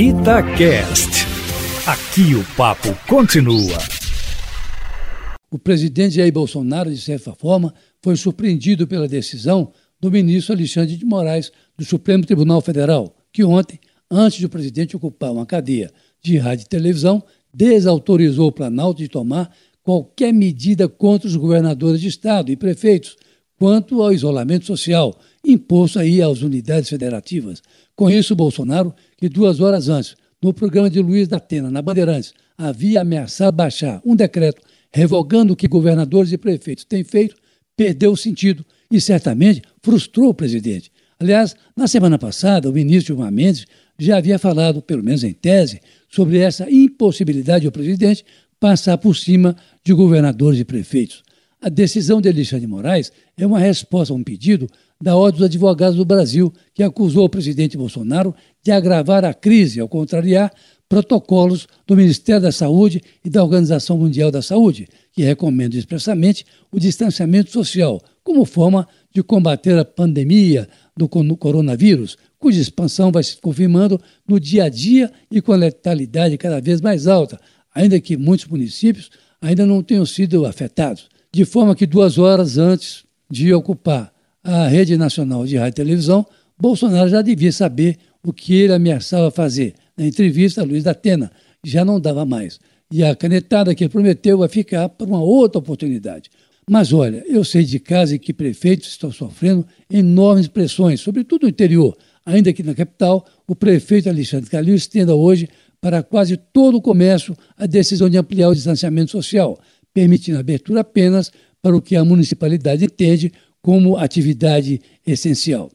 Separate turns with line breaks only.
Itacast. Aqui o papo continua.
O presidente Jair Bolsonaro, de certa forma, foi surpreendido pela decisão do ministro Alexandre de Moraes do Supremo Tribunal Federal, que ontem, antes de o presidente ocupar uma cadeia de rádio e televisão, desautorizou o Planalto de tomar qualquer medida contra os governadores de estado e prefeitos quanto ao isolamento social imposto aí às unidades federativas. Com isso, Bolsonaro, que duas horas antes, no programa de Luiz da Atena, na Bandeirantes, havia ameaçado baixar um decreto revogando o que governadores e prefeitos têm feito, perdeu o sentido e certamente frustrou o presidente. Aliás, na semana passada, o ministro Gilmar Mendes já havia falado, pelo menos em tese, sobre essa impossibilidade do presidente passar por cima de governadores e prefeitos. A decisão de Alexandre de Moraes é uma resposta a um pedido da Ordem dos Advogados do Brasil, que acusou o presidente Bolsonaro de agravar a crise ao contrariar protocolos do Ministério da Saúde e da Organização Mundial da Saúde, que recomendam expressamente o distanciamento social como forma de combater a pandemia do coronavírus, cuja expansão vai se confirmando no dia a dia e com a letalidade cada vez mais alta, ainda que muitos municípios ainda não tenham sido afetados de forma que duas horas antes de ocupar a rede nacional de rádio e televisão, Bolsonaro já devia saber o que ele ameaçava fazer. Na entrevista, Luiz da Atena já não dava mais. E a canetada que prometeu vai ficar para uma outra oportunidade. Mas olha, eu sei de casa em que prefeitos estão sofrendo enormes pressões, sobretudo no interior. Ainda que na capital, o prefeito Alexandre Calil estenda hoje para quase todo o comércio a decisão de ampliar o distanciamento social permitindo abertura apenas para o que a municipalidade entende como atividade essencial.